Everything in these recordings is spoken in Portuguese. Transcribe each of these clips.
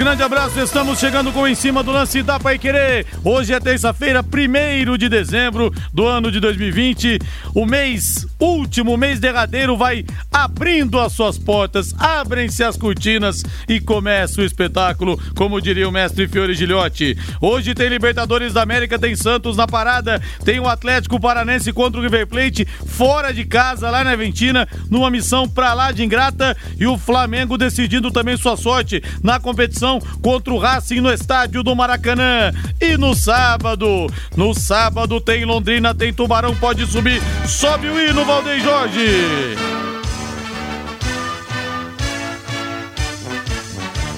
Grande abraço, estamos chegando com em cima do lance da Pai Querer. Hoje é terça-feira, 1 de dezembro do ano de 2020. O mês, último mês derradeiro, vai abrindo as suas portas, abrem-se as cortinas e começa o espetáculo, como diria o mestre Fiore Gilhote. Hoje tem Libertadores da América, tem Santos na parada, tem o Atlético Paranense contra o River Plate, fora de casa, lá na Aventina, numa missão pra lá de ingrata, e o Flamengo decidindo também sua sorte na competição contra o Racing no estádio do Maracanã. E no sábado, no sábado tem Londrina, tem Tubarão, pode subir. Sobe o hino, Valdeir Jorge.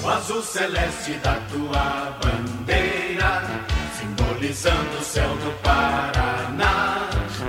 O azul celeste da tua bandeira, simbolizando o céu do.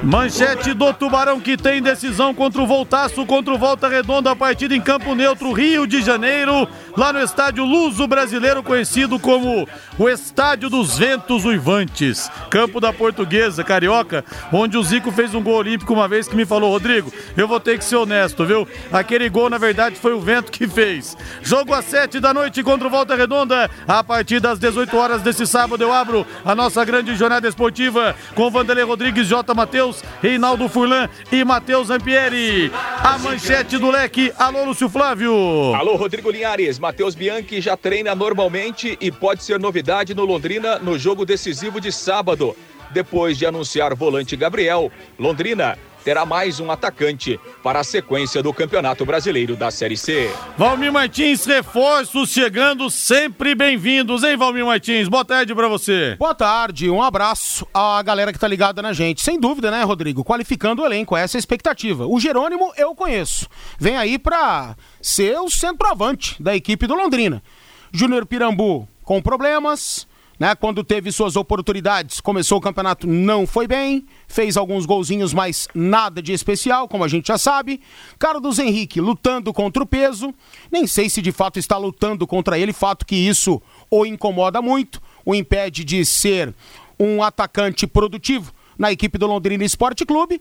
Manchete do Tubarão que tem decisão contra o Voltaço, contra o Volta Redonda, a partida em Campo Neutro, Rio de Janeiro, lá no estádio Luso Brasileiro, conhecido como o Estádio dos Ventos Uivantes, campo da Portuguesa, Carioca, onde o Zico fez um gol olímpico uma vez que me falou, Rodrigo, eu vou ter que ser honesto, viu? Aquele gol, na verdade, foi o vento que fez. Jogo às 7 da noite contra o Volta Redonda, a partir das 18 horas desse sábado eu abro a nossa grande jornada esportiva com Vanderlei Rodrigues, J. Matheus, Reinaldo Furlan e Matheus Ampieri. A manchete do leque. Alô, Lúcio Flávio. Alô, Rodrigo Linhares. Matheus Bianchi já treina normalmente e pode ser novidade no Londrina no jogo decisivo de sábado. Depois de anunciar volante Gabriel, Londrina terá mais um atacante para a sequência do Campeonato Brasileiro da Série C. Valmir Martins, reforços chegando, sempre bem-vindos, hein, Valmir Martins? Boa tarde para você. Boa tarde, um abraço à galera que tá ligada na gente. Sem dúvida, né, Rodrigo? Qualificando o elenco, essa é a expectativa. O Jerônimo eu conheço. Vem aí para ser o centroavante da equipe do Londrina. Júnior Pirambu com problemas, né? Quando teve suas oportunidades, começou o campeonato, não foi bem, fez alguns golzinhos, mas nada de especial, como a gente já sabe. Carlos Henrique lutando contra o peso, nem sei se de fato está lutando contra ele, fato que isso o incomoda muito, o impede de ser um atacante produtivo na equipe do Londrina Esporte Clube.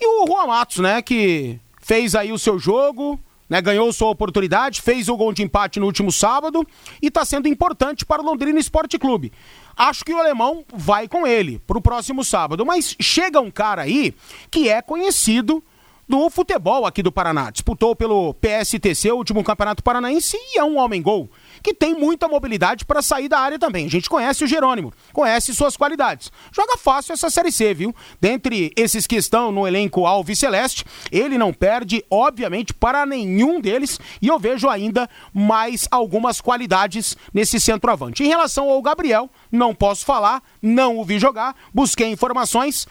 E o Juan Matos, né, que fez aí o seu jogo, né, ganhou sua oportunidade, fez o gol de empate no último sábado e está sendo importante para o Londrina Esporte Clube. Acho que o alemão vai com ele para o próximo sábado, mas chega um cara aí que é conhecido do futebol aqui do Paraná. Disputou pelo PSTC, o último campeonato paranaense, e é um homem-gol que tem muita mobilidade para sair da área também. A gente conhece o Jerônimo, conhece suas qualidades. Joga fácil essa Série C, viu? Dentre esses que estão no elenco Alves Celeste, ele não perde, obviamente, para nenhum deles, e eu vejo ainda mais algumas qualidades nesse centroavante. Em relação ao Gabriel, não posso falar, não o vi jogar, busquei informações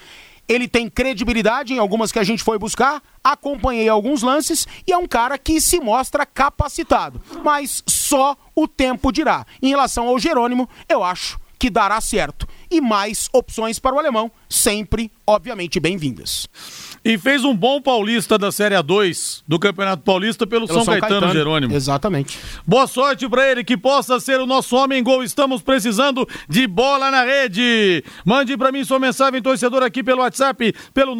ele tem credibilidade em algumas que a gente foi buscar, acompanhei alguns lances e é um cara que se mostra capacitado. Mas só o tempo dirá. Em relação ao Jerônimo, eu acho que dará certo. E mais opções para o alemão, sempre, obviamente, bem-vindas. E fez um bom paulista da Série A2 do Campeonato Paulista pelo, pelo São, São Caetano, Caetano, Jerônimo. Exatamente. Boa sorte para ele, que possa ser o nosso homem gol. Estamos precisando de bola na rede. Mande para mim sua mensagem, torcedor, aqui pelo WhatsApp, pelo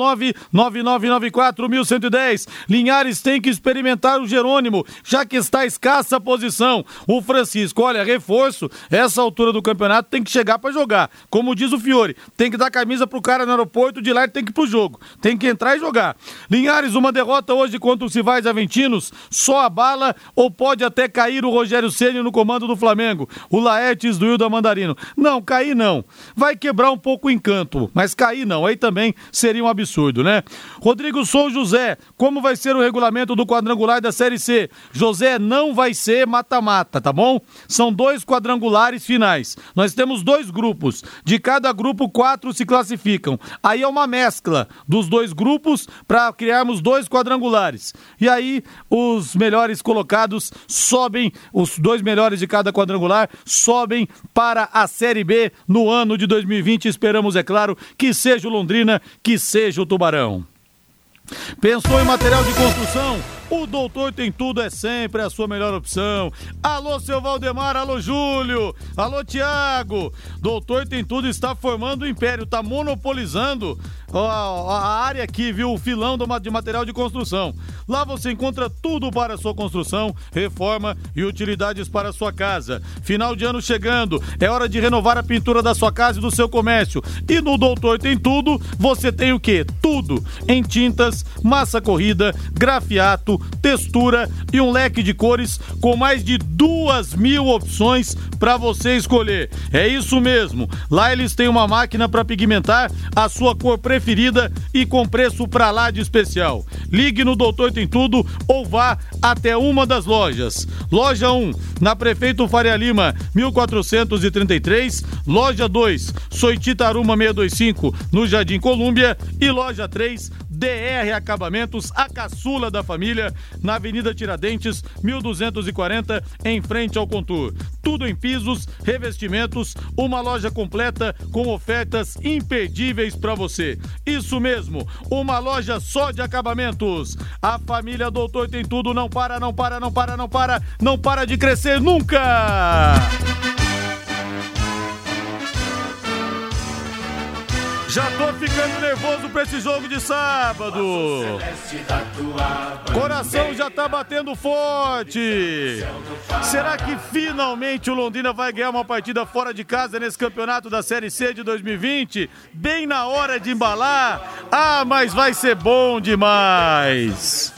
999941110. Linhares tem que experimentar o Jerônimo, já que está escassa a posição. O Francisco, olha, reforço, essa altura do campeonato tem que chegar para jogar. Como diz o Fiore, tem que dar camisa pro cara no aeroporto, de lá ele tem que ir pro jogo. Tem que entrar jogar. Linhares, uma derrota hoje contra os rivais Aventinos, só a bala ou pode até cair o Rogério Ceni no comando do Flamengo. O Laertes do Hilda Mandarino. Não, cair não. Vai quebrar um pouco o encanto, mas cair não. Aí também seria um absurdo, né? Rodrigo Sou José, como vai ser o regulamento do quadrangular da Série C? José, não vai ser mata-mata, tá bom? São dois quadrangulares finais. Nós temos dois grupos. De cada grupo, quatro se classificam. Aí é uma mescla dos dois grupos grupos para criarmos dois quadrangulares. E aí os melhores colocados sobem, os dois melhores de cada quadrangular sobem para a Série B no ano de 2020. Esperamos, é claro, que seja o Londrina, que seja o Tubarão. Pensou em material de construção? O Doutor Tem Tudo é sempre a sua melhor opção. Alô, seu Valdemar, alô, Júlio, alô, Tiago. Doutor Tem Tudo está formando o império, está monopolizando a, a área aqui, viu? O filão de material de construção. Lá você encontra tudo para sua construção, reforma e utilidades para sua casa. Final de ano chegando, é hora de renovar a pintura da sua casa e do seu comércio. E no Doutor Tem Tudo, você tem o quê? Tudo em tintas, massa corrida, grafiato, textura e um leque de cores com mais de duas mil opções para você escolher. É isso mesmo. Lá eles têm uma máquina para pigmentar a sua cor preferida e com preço para lá de especial. Ligue no Doutor Tem Tudo ou vá até uma das lojas. Loja 1, na Prefeito Faria Lima, 1433. Loja 2, Soititaruma 625, no Jardim Colúmbia. E loja 3, DR Acabamentos, a caçula da família, na Avenida Tiradentes, 1240, em frente ao Contour. Tudo em pisos, revestimentos, uma loja completa com ofertas imperdíveis para você. Isso mesmo, uma loja só de acabamentos. A família Doutor tem tudo, não para, não para, não para, não para, não para de crescer nunca! Já tô ficando nervoso pra esse jogo de sábado. Coração já tá batendo forte. Será que finalmente o Londrina vai ganhar uma partida fora de casa nesse campeonato da Série C de 2020? Bem na hora de embalar. Ah, mas vai ser bom demais.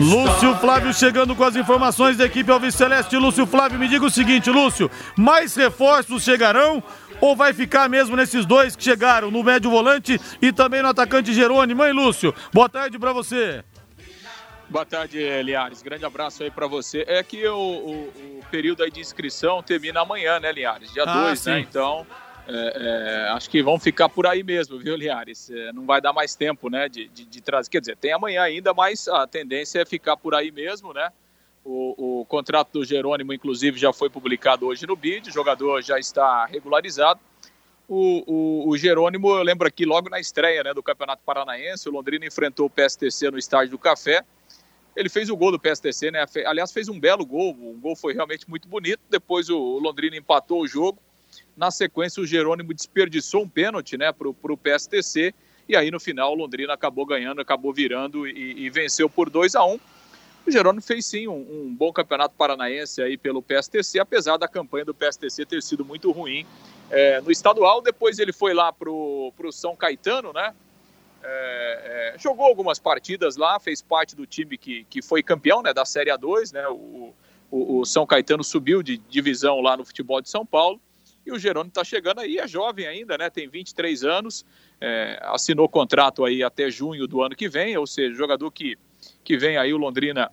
Lúcio Flávio chegando com as informações da equipe Alves Celeste. Lúcio Flávio, me diga o seguinte, Lúcio: mais reforços chegarão? Ou vai ficar mesmo nesses dois que chegaram, no médio volante e também no atacante Jerônimo? Mãe Lúcio, boa tarde para você. Boa tarde, Liares. Grande abraço aí para você. É que o, o, o, período aí de inscrição termina amanhã, né, Liares? Dia 2, ah, né? Então, é, é, acho que vão ficar por aí mesmo, viu, Liares? É, não vai dar mais tempo, né, de, de, de trazer. Quer dizer, tem amanhã ainda, mas a tendência é ficar por aí mesmo, né? O, o, contrato do Jerônimo, inclusive, já foi publicado hoje no BID, o jogador já está regularizado. O, o, o, Jerônimo, eu lembro aqui logo na estreia né, do Campeonato Paranaense, o Londrina enfrentou o PSTC no estádio do Café. Ele fez o gol do PSTC, né? Aliás, fez um belo gol, o gol foi realmente muito bonito. Depois o Londrina empatou o jogo. Na sequência, o Jerônimo desperdiçou um pênalti né, para o PSTC. E aí, no final, o Londrina acabou ganhando, acabou virando e, e venceu por 2 a 1 um. O Jerônimo fez sim um, um, bom campeonato paranaense aí pelo PSTC, apesar da campanha do PSTC ter sido muito ruim é, no estadual. Depois ele foi lá pro, pro São Caetano, né? É, é, jogou algumas partidas lá, fez parte do time que, que foi campeão né, da Série A2, né? O, o, o São Caetano subiu de divisão lá no futebol de São Paulo. E o Jerônimo está chegando aí, é jovem ainda, né? Tem 23 anos, é, assinou contrato aí até junho do ano que vem, ou seja, jogador que que vem aí o Londrina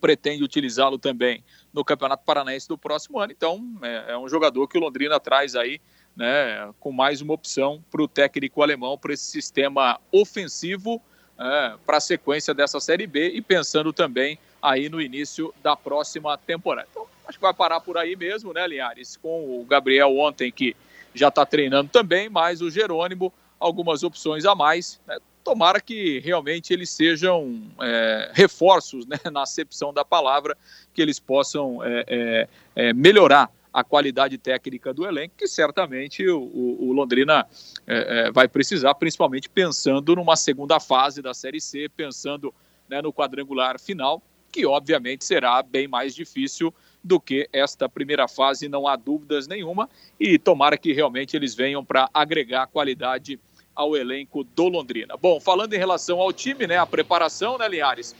pretende utilizá-lo também no Campeonato Paranaense do próximo ano. Então, é, é um jogador que o Londrina traz aí, né, com mais uma opção para o técnico alemão, para esse sistema ofensivo, é, para a sequência dessa Série B e pensando também aí no início da próxima temporada. Então, acho que vai parar por aí mesmo, né, Linhares? Com o Gabriel ontem, que já está treinando também, mas o Jerônimo, algumas opções a mais, né? Tomara que realmente eles sejam é, reforços, né, na acepção da palavra, que eles possam é, é, é melhorar a qualidade técnica do elenco, que certamente o, o, Londrina é, é, vai precisar, principalmente pensando numa segunda fase da Série C, pensando né, no quadrangular final, que obviamente será bem mais difícil do que esta primeira fase, não há dúvidas nenhuma, e tomara que realmente eles venham para agregar qualidade ao elenco do Londrina. Bom, falando em relação ao time, né, a preparação, né, Linhares?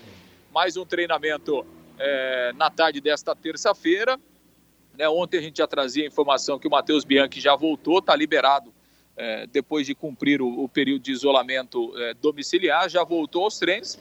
Mais um treinamento é, na tarde desta terça-feira. Né, ontem a gente já trazia a informação que o Matheus Bianchi já voltou, está liberado é, depois de cumprir o, o período de isolamento é, domiciliar, já voltou aos treinos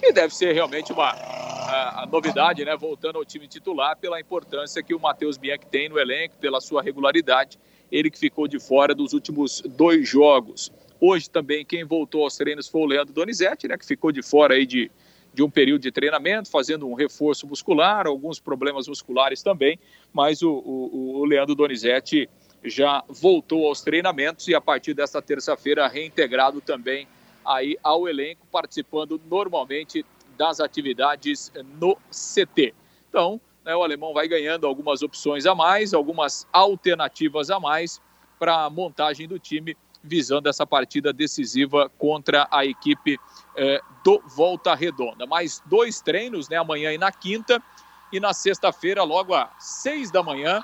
e deve ser realmente uma a, a novidade, né, voltando ao time titular pela importância que o Matheus Bianchi tem no elenco, pela sua regularidade, ele que ficou de fora dos últimos dois jogos. Hoje também quem voltou aos treinos foi o Leandro Donizete, né, que ficou de fora aí de, de um período de treinamento, fazendo um reforço muscular, alguns problemas musculares também, mas o, o, o Leandro Donizete já voltou aos treinamentos e a partir desta terça-feira reintegrado também aí ao elenco, participando normalmente das atividades no CT. Então, né, o alemão vai ganhando algumas opções a mais, algumas alternativas a mais para a montagem do time visando essa partida decisiva contra a equipe eh, do Volta Redonda. Mais dois treinos, né, amanhã e na quinta, e na sexta-feira, logo às seis da manhã,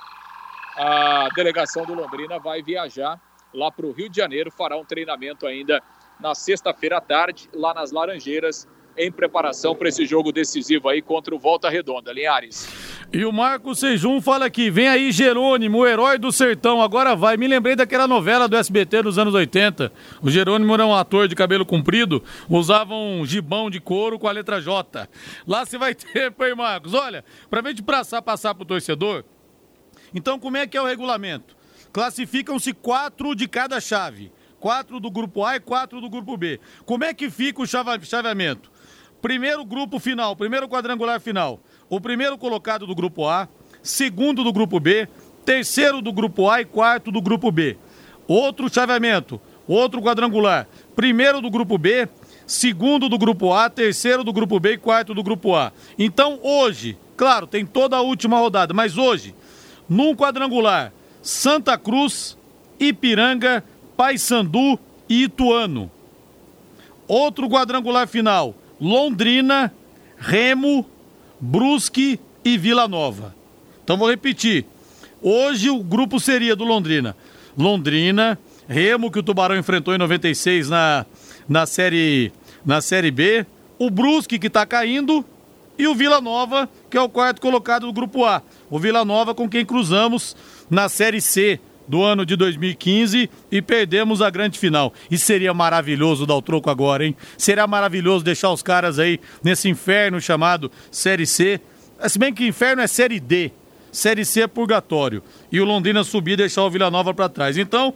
a delegação do Londrina vai viajar lá para o Rio de Janeiro, fará um treinamento ainda na sexta-feira à tarde, lá nas Laranjeiras, em preparação para esse jogo decisivo aí contra o Volta Redonda. Linhares. E o Marco Sejum fala aqui: vem aí Jerônimo, o herói do sertão, agora vai. Me lembrei daquela novela do SBT dos anos 80. O Jerônimo era um ator de cabelo comprido, usava um gibão de couro com a letra J. Lá você vai ter, pai Marcos. Olha, pra gente passar, passar pro torcedor. Então, como é que é o regulamento? Classificam-se quatro de cada chave. Quatro do grupo A e quatro do grupo B. Como é que fica o chaveamento? Primeiro grupo final, primeiro quadrangular final. O primeiro colocado do grupo A, segundo do grupo B, terceiro do grupo A e quarto do grupo B. Outro chaveamento, outro quadrangular. Primeiro do grupo B, segundo do grupo A, terceiro do grupo B e quarto do grupo A. Então hoje, claro, tem toda a última rodada, mas hoje, num quadrangular, Santa Cruz, Ipiranga, Paysandu e Ituano. Outro quadrangular final, Londrina, Remo, Brusque e Vila Nova. Então vou repetir. Hoje o grupo seria do Londrina. Londrina, Remo, que o Tubarão enfrentou em 96 na, na, série, na série B, o Brusque, que está caindo, e o Vila Nova, que é o quarto colocado do grupo A. O Vila Nova com quem cruzamos na série C do ano de 2015 e perdemos a grande final. E seria maravilhoso dar o troco agora, hein? Seria maravilhoso deixar os caras aí nesse inferno chamado Série C. Se bem que inferno é Série D. Série C é purgatório. E o Londrina subir e deixar o Vila Nova para trás. Então,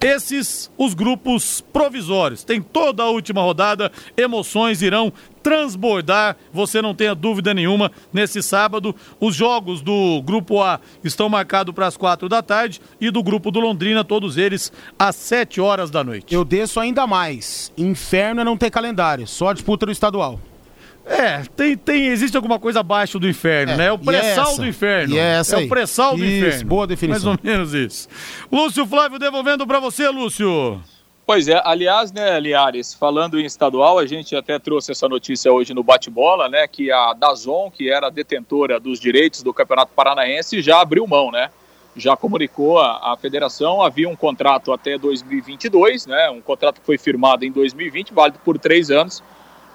esses os grupos provisórios. Tem toda a última rodada, emoções irão transbordar, você não tenha dúvida nenhuma. Nesse sábado, os jogos do grupo A estão marcados para as quatro da tarde e do grupo do Londrina, todos eles às sete horas da noite. Eu desço ainda mais. Inferno é não ter calendário, só a disputa do estadual. É, tem, tem, existe alguma coisa abaixo do inferno, É, né? É o pré-sal do inferno. E essa é aí? o pré-sal do Isso, inferno. boa definição. Mais ou menos isso. Lúcio Flávio devolvendo para você, Lúcio. Pois é, aliás, né, Liares, falando em estadual, a gente até trouxe essa notícia hoje no bate-bola, né, que a Dazon, que era detentora dos direitos do Campeonato Paranaense, já abriu mão, né? Já comunicou a federação, havia um contrato até 2022, né, um contrato que foi firmado em 2020, válido por três anos.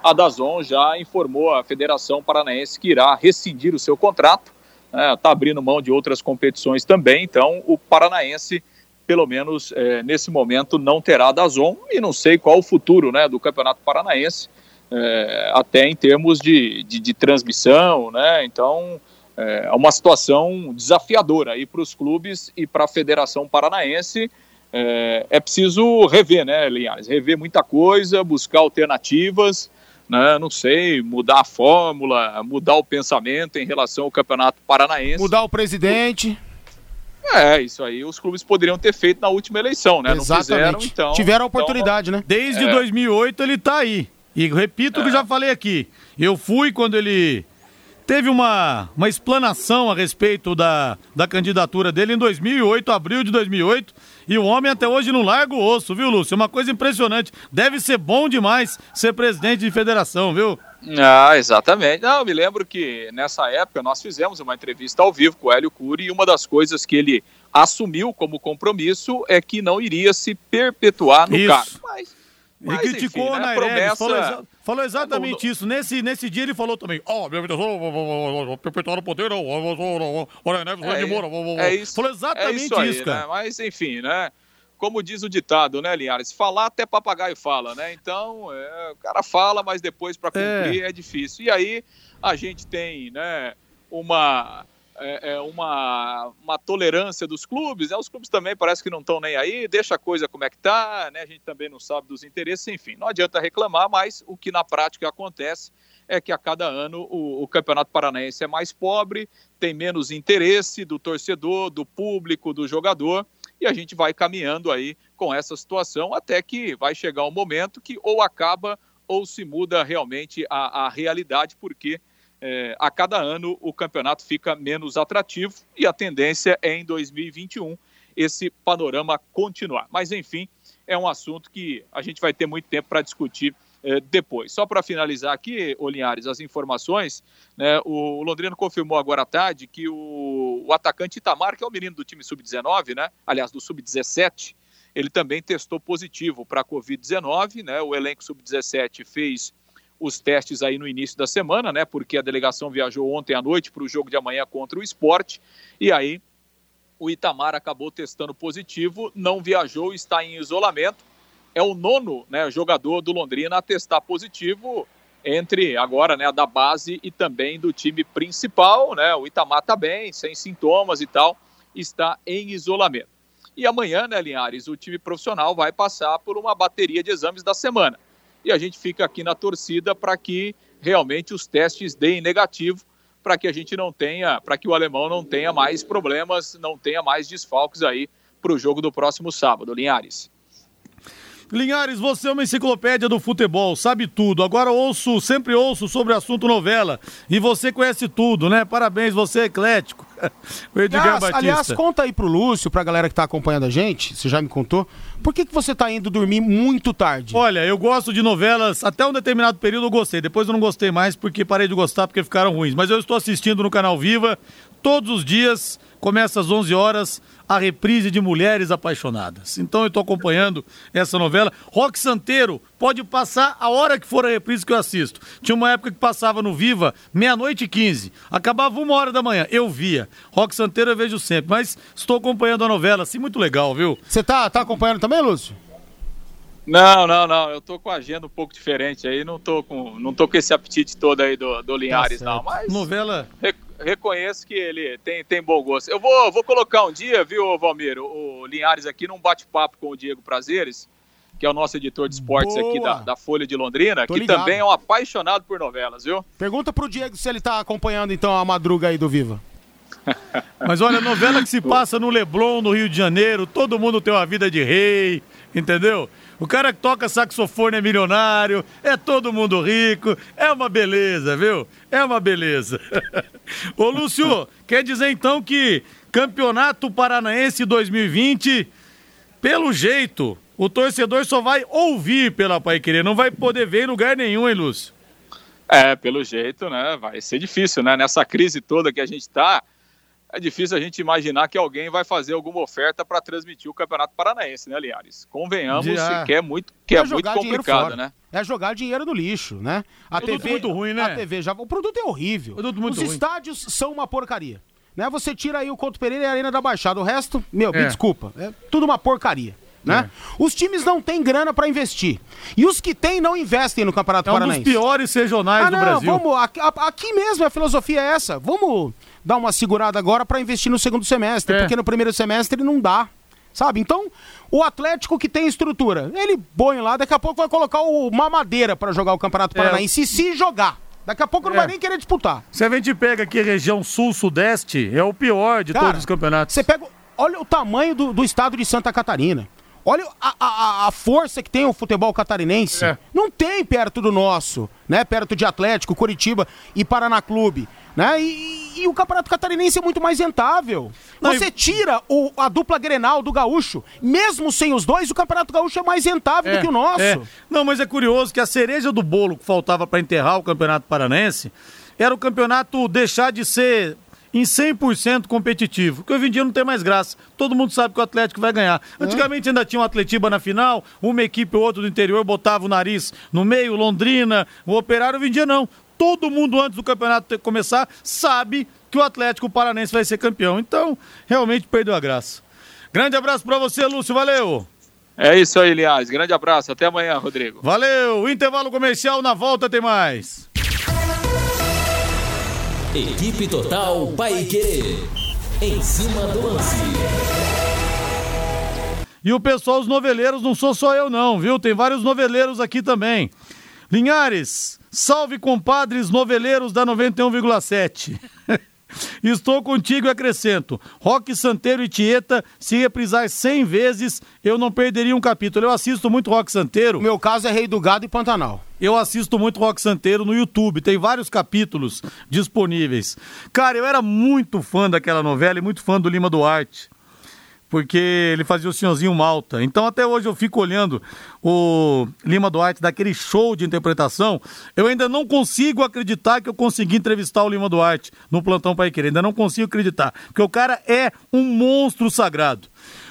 A Dazon já informou a Federação Paranaense que irá rescindir o seu contrato, está abrindo mão de outras competições também, então o Paranaense pelo menos eh, nesse momento, não terá Dazon e não sei qual o futuro né, do Campeonato Paranaense, eh, até em termos de, de, de transmissão, né? Então eh, é uma situação desafiadora aí para os clubes e para a Federação Paranaense. É, é preciso rever, né, Linhares? Rever muita coisa, buscar alternativas, né? Não sei, mudar a fórmula, mudar o pensamento em relação ao Campeonato Paranaense. Mudar o presidente. É, isso aí os clubes poderiam ter feito na última eleição, né? Não fizeram, Exatamente. então. Tiveram a então, oportunidade, né? Desde É. 2008 ele tá aí. E repito o que já falei aqui. Eu fui quando ele teve uma, uma explanação a respeito da, da candidatura dele em 2008, abril de 2008. E o homem até hoje não larga o osso, viu, Lúcio? É uma coisa impressionante. Deve ser bom demais ser presidente de federação, viu? Ah, exatamente. Não, me lembro que nessa época nós fizemos uma entrevista ao vivo com o Hélio Cury e uma das coisas que ele assumiu como compromisso é que não iria se perpetuar no Isso. cargo. Mas, Ele mas, criticou enfim, né, Nairelles, promessa... falou, exa- falou exatamente Não, isso. Nesse, nesse dia ele falou também, ó, minha intenção, perpetuar o poder, olha, Neves, É, de Moura, é isso, falou exatamente é isso, aí, cara. Né? Mas, enfim, né? Como diz o ditado, né, Linhares? Falar até papagaio fala, né? Então, é, o cara fala, mas depois para cumprir é. difícil. E aí a gente tem, né, uma, é, é, uma, uma tolerância dos clubes, né? Os clubes também parece que não estão nem aí, deixa a coisa como é que tá, né? A gente também não sabe dos interesses, enfim. Não adianta reclamar, mas o que na prática acontece é que a cada ano o, o Campeonato Paranaense é mais pobre, tem menos interesse do torcedor, do público, do jogador, e a gente vai caminhando aí com essa situação até que vai chegar um momento que ou acaba ou se muda realmente a, a realidade, porque é, a cada ano o campeonato fica menos atrativo e a tendência é em 2021 esse panorama continuar. Mas enfim, é um assunto que a gente vai ter muito tempo para discutir eh, depois. Só para finalizar aqui, Olinhares, as informações, né, o Londrino confirmou agora à tarde que o, o atacante Itamar, que é o menino do time sub-19, né, aliás, do sub-17, ele também testou positivo para a Covid-19, né, o elenco sub-17 fez os testes aí no início da semana, né? Porque a delegação viajou ontem à noite para o jogo de amanhã contra o esporte. E aí o Itamar acabou testando positivo, não viajou, está em isolamento. É o nono né, jogador do Londrina a testar positivo entre agora né, da base e também do time principal. Né? O Itamar está bem, sem sintomas e tal, está em isolamento. E amanhã, né, Linhares, o time profissional vai passar por uma bateria de exames da semana e a gente fica aqui na torcida para que realmente os testes deem negativo, para que a gente não tenha, para que o alemão não tenha mais problemas, não tenha mais desfalques aí para o jogo do próximo sábado, Linhares. Linhares, você é uma enciclopédia do futebol, sabe tudo. Agora ouço, sempre ouço sobre o assunto novela. E você conhece tudo, né? Parabéns, você é eclético. o Edgar aliás, Batista. Aliás, conta aí pro Lúcio, pra galera que tá acompanhando a gente, você já me contou, por que, que você tá indo dormir muito tarde? Olha, eu gosto de novelas, até um determinado período eu gostei. Depois eu não gostei mais porque parei de gostar porque ficaram ruins. Mas eu estou assistindo no canal Viva todos os dias começa às 11 horas a reprise de Mulheres Apaixonadas. Então eu estou acompanhando essa novela. Rock Santeiro pode passar a hora que for a reprise que eu assisto. Tinha uma época que passava no Viva, meia-noite e 15. Acabava uma hora da manhã. Eu via. Rock Santeiro eu vejo sempre. Mas estou acompanhando a novela, assim, muito legal, viu? Você tá, tá acompanhando também, Lúcio? Não, não, não. Eu tô com a agenda um pouco diferente aí. Não tô com, não tô com esse apetite todo aí do, do Linhares, tá não. Mas. Novela reconheço que ele tem, tem bom gosto. Eu vou, vou colocar um dia, viu, Valmir, o, o Linhares aqui num bate-papo com o Diego Prazeres, que é o nosso editor de esportes Boa. aqui da, da, Folha de Londrina, Tô que ligado. também é um apaixonado por novelas, viu? Pergunta pro Diego se ele tá acompanhando então a madruga aí do Viva. Mas olha, novela que se passa no Leblon, no Rio de Janeiro, todo mundo tem uma vida de rei, entendeu? O cara que toca saxofone é milionário, é todo mundo rico, é uma beleza, viu? É uma beleza. Ô Lúcio, quer dizer então que Campeonato Paranaense 2020, pelo jeito, o torcedor só vai ouvir pela Pai Querer, não vai poder ver em lugar nenhum, hein, Lúcio? É, pelo jeito, né? Vai ser difícil, né? Nessa crise toda que a gente tá, é difícil a gente imaginar que alguém vai fazer alguma oferta para transmitir o Campeonato Paranaense, né, Liares? Convenhamos Já. que é muito, que é, é muito complicado, né? É jogar dinheiro no lixo, né? A o TV é muito ruim, né? A TV já, o produto é horrível. Produto muito Os ruim. estádios são uma porcaria. Né? Você tira aí o Couto Pereira e a Arena da Baixada, o resto, meu, é. me desculpa, é tudo uma porcaria. Né? É. Os times não têm grana para investir. E os que têm não investem no Campeonato é um Paranaense. É um dos piores regionais ah, do não, Brasil. Vamos, aqui, aqui mesmo a filosofia é essa. Vamos dar uma segurada agora para investir no segundo semestre, é. porque no primeiro semestre não dá. Sabe? Então, o Atlético que tem estrutura, ele põe lá, daqui a pouco vai colocar uma madeira para jogar o Campeonato é. Paranaense, é. se jogar. Daqui a pouco não vai é. nem querer disputar. Se a gente pega aqui a região sul-sudeste, é o pior de Cara, todos os campeonatos. Você pega. Olha o tamanho do, do estado de Santa Catarina. Olha a, a, a, força que tem o futebol catarinense. É. Não tem perto do nosso, né? Perto de Atlético, Curitiba e Paraná Clube. Né? E, e, o Campeonato Catarinense é muito mais rentável. Não, Você e... tira o, a dupla Grenal do Gaúcho, mesmo sem os dois, o Campeonato Gaúcho é mais rentável é, do que o nosso. É. Não, mas é curioso que a cereja do bolo que faltava para enterrar o Campeonato Paranense era o campeonato deixar de ser em 100% competitivo, que hoje em dia não tem mais graça. Todo mundo sabe que o Atlético vai ganhar. Antigamente ainda tinha um Atletiba na final, uma equipe ou outra do interior botava o nariz no meio, Londrina, o Operário, hoje em dia não. Todo mundo antes do campeonato começar sabe que o Atlético Paranense vai ser campeão. Então, realmente perdeu a graça. Grande abraço para você, Lúcio, valeu. É isso aí, Aliás. Grande abraço. Até amanhã, Rodrigo. Valeu. Intervalo comercial. Na volta tem mais. Equipe Total Paique. Em cima do lance. E o pessoal, os noveleiros, não sou só eu não, viu? Tem vários noveleiros aqui também. Linhares, salve compadres noveleiros da 91,7. Estou contigo e acrescento. Rock Santeiro e Tieta, se reprisar 100 vezes, eu não perderia um capítulo. Eu assisto muito Rock Santeiro. Meu caso é Rei do Gado e Pantanal. Eu assisto muito Rock Santeiro no YouTube, tem vários capítulos disponíveis. Cara, eu era muito fã daquela novela e muito fã do Lima Duarte. Porque ele fazia o senhorzinho Malta. Então até hoje eu fico olhando o Lima Duarte daquele show de interpretação. Eu ainda não consigo acreditar que eu consegui entrevistar o Lima Duarte no Plantão Pai Querer. Ainda não consigo acreditar, porque o cara é um monstro sagrado.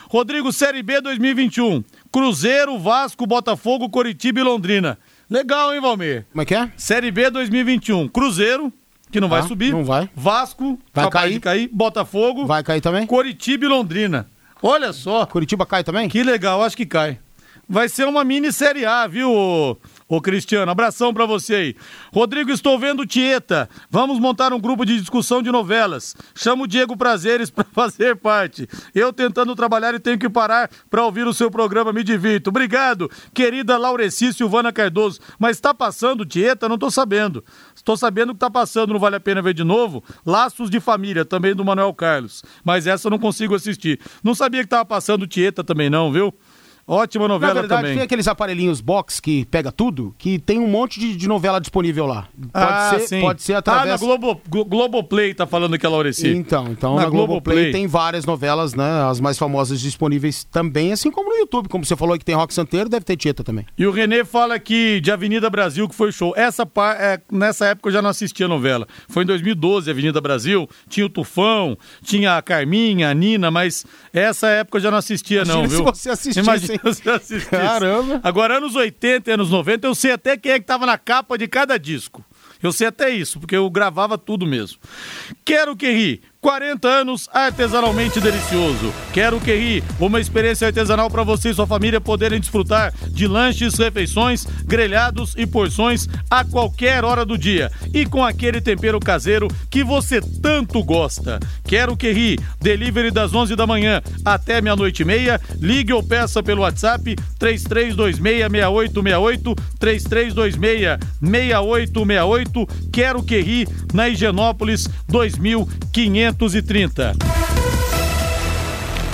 Rodrigo, Série B 2021. Cruzeiro, Vasco, Botafogo, Coritiba e Londrina. Legal, hein, Valmir? Como é que é? Série B 2021. Cruzeiro, que não vai Ah, subir. não vai. Vasco, Vai cair. cair. Botafogo, Vai cair também? Coritiba e Londrina. Olha só, Curitiba cai também? que legal, acho que cai. Vai ser uma mini Série A, viu, ô, Cristiano? Abração pra você aí. Rodrigo, estou vendo Tieta. Vamos montar um grupo de discussão de novelas. Chamo o Diego Prazeres pra fazer parte. Eu tentando trabalhar e tenho que parar pra ouvir o seu programa, me divirto. Obrigado, querida Laureci Silvana Cardoso. Mas tá passando Tieta? Não tô sabendo. Estou sabendo que tá passando, não vale a pena ver de novo. Laços de Família, também do Manuel Carlos. Mas essa eu não consigo assistir. Não sabia que tava passando Tieta também não, viu? Ótima Na novela verdade, também. tem aqueles aparelhinhos box que pega tudo, que tem um monte de, de novela disponível lá. Pode, ah, ser, sim. pode ser Ah, na através. Globo, Glo- Globoplay tá falando que é Laureci. Então, então Na na, Globoplay, Globoplay. tem várias novelas, né? As mais famosas disponíveis também, assim como no YouTube. Como você falou que tem Rock Santeiro, deve ter Tieta também. E o Renê fala que de Avenida Brasil que foi show. Essa é, nessa época eu já não assistia novela. Foi em 2012, Avenida Brasil. Tinha o Tufão, tinha a Carminha, a Nina, mas essa época eu já não assistia, não, Imagina viu? se você assistisse, Imagina assistisse. Caramba. Agora, anos 80 e anos 90, eu sei até quem é que tava na capa de cada disco. Eu sei até isso, porque eu gravava tudo mesmo. Quero que ri. 40 anos artesanalmente delicioso. Quero que ri. Uma experiência artesanal para você e sua família poderem desfrutar de lanches, refeições, grelhados e porções a qualquer hora do dia. E com aquele tempero caseiro que você tanto gosta. Quero que ri. Delivery das 11 da manhã até meia-noite e meia. Ligue ou peça pelo WhatsApp 33266868 33266868. Quero que ri na Higienópolis 2530.